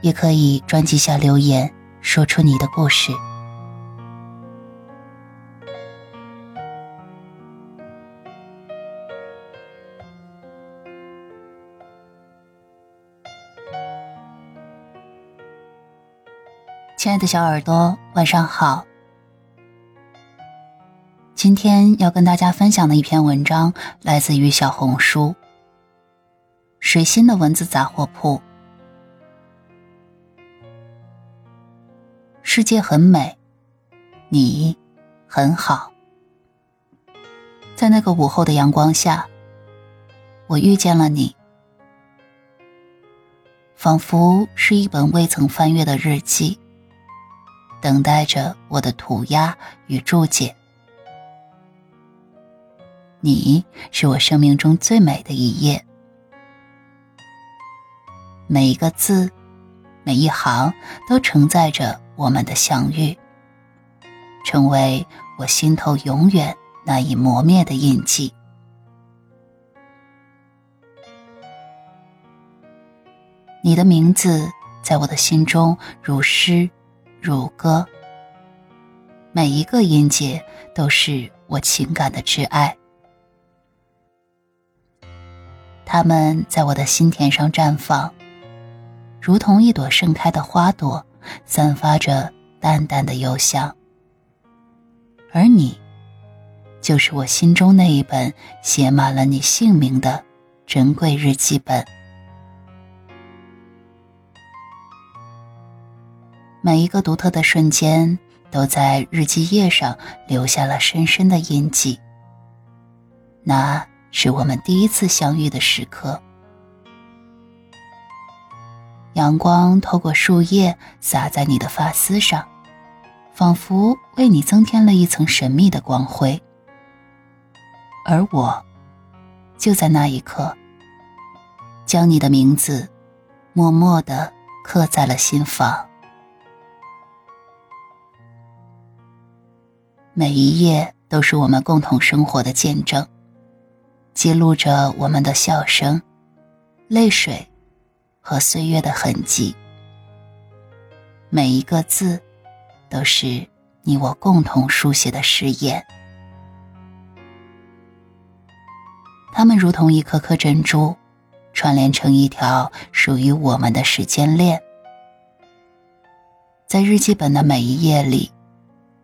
也可以专辑下留言，说出你的故事。亲爱的小耳朵，晚上好。今天要跟大家分享的一篇文章，来自于小红书“水星的文字杂货铺”。世界很美，你很好。在那个午后的阳光下，我遇见了你，仿佛是一本未曾翻阅的日记，等待着我的涂鸦与注解。你是我生命中最美的一页，每一个字，每一行，都承载着。我们的相遇，成为我心头永远难以磨灭的印记。你的名字在我的心中如诗如歌，每一个音节都是我情感的挚爱，它们在我的心田上绽放，如同一朵盛开的花朵。散发着淡淡的幽香，而你，就是我心中那一本写满了你姓名的珍贵日记本。每一个独特的瞬间，都在日记页上留下了深深的印记。那是我们第一次相遇的时刻。阳光透过树叶洒在你的发丝上，仿佛为你增添了一层神秘的光辉。而我，就在那一刻，将你的名字默默的刻在了心房。每一页都是我们共同生活的见证，记录着我们的笑声、泪水。和岁月的痕迹，每一个字，都是你我共同书写的誓言。它们如同一颗颗珍珠，串联成一条属于我们的时间链。在日记本的每一页里，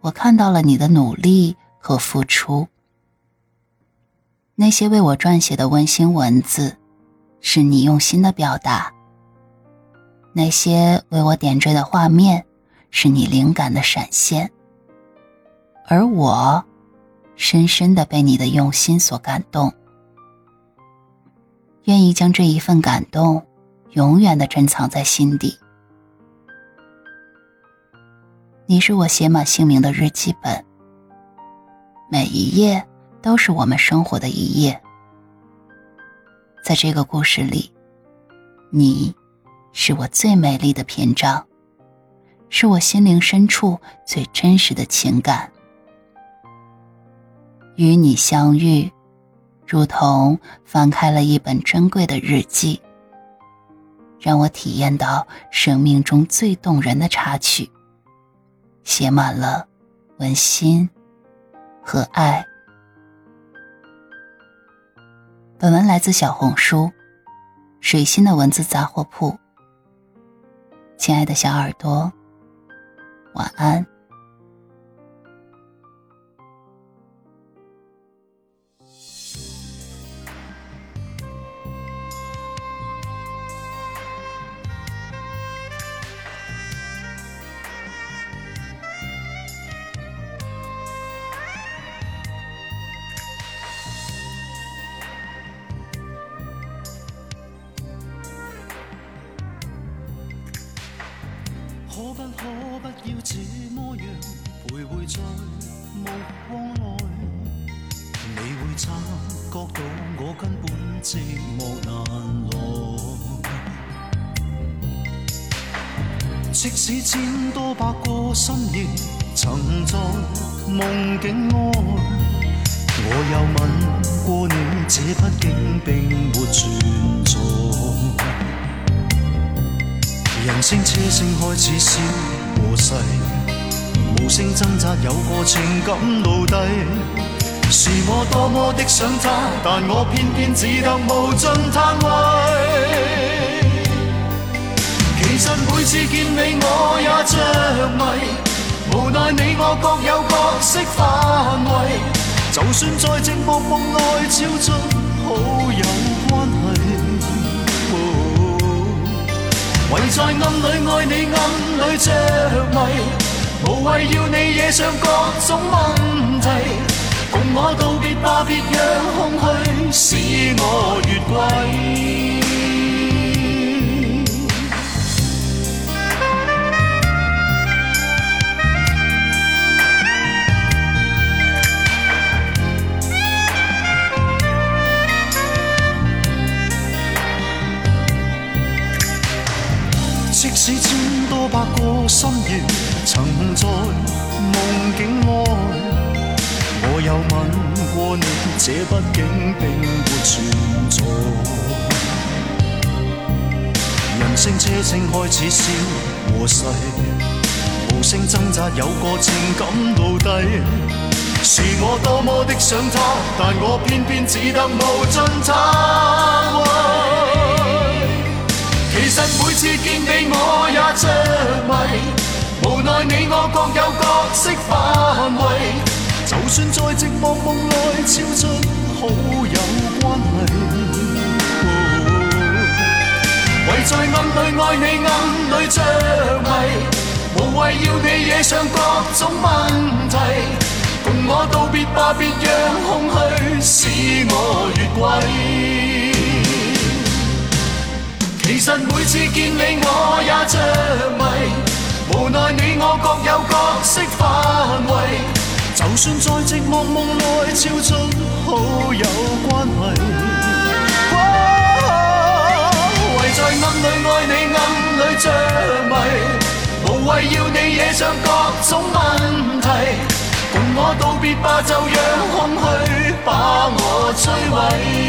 我看到了你的努力和付出。那些为我撰写的温馨文字，是你用心的表达。那些为我点缀的画面，是你灵感的闪现，而我，深深的被你的用心所感动，愿意将这一份感动，永远的珍藏在心底。你是我写满姓名的日记本，每一页都是我们生活的一页，在这个故事里，你。是我最美丽的篇章，是我心灵深处最真实的情感。与你相遇，如同翻开了一本珍贵的日记，让我体验到生命中最动人的插曲，写满了温馨和爱。本文来自小红书，水星的文字杂货铺。亲爱的小耳朵，晚安。可不可不要这么样徘徊在目光内？你会察觉到我根本寂寞难耐。即使千多百个深夜，曾在梦境外，我有吻过你，这毕竟并没存在。人声车声开始消和逝，无声挣扎有个情感奴隶。是我多么的想他，但我偏偏只得无尽叹谓。其实每次见你我也着迷，无奈你我各有角色范围。就算在寂寞梦内超出好友关，唯在暗里爱你暗里着迷，无谓要你惹上各种问题。共我道别吧，别让空虚使我越轨。多百个深夜，曾在梦境外，我有吻过你，这毕竟并没存在。人声车声开始消和逝，无声挣扎有个情感奴隶。是我多么的想他，但我偏偏只得无尽叹谓。其实每次见你我也着迷，无奈你我各有角色范围。就算在寂寞梦内超出好友关系，唯在暗里爱你暗里着迷，无谓要你惹上各种问题。共我道别吧，别让空虚使我越轨。其实每次见你我也着迷，无奈你我各有角色范围。就算在寂寞梦内超出好友关系，唯在暗里爱你暗里着迷，无谓要你惹上各种问题。共我道别吧，就让空虚把我摧毁。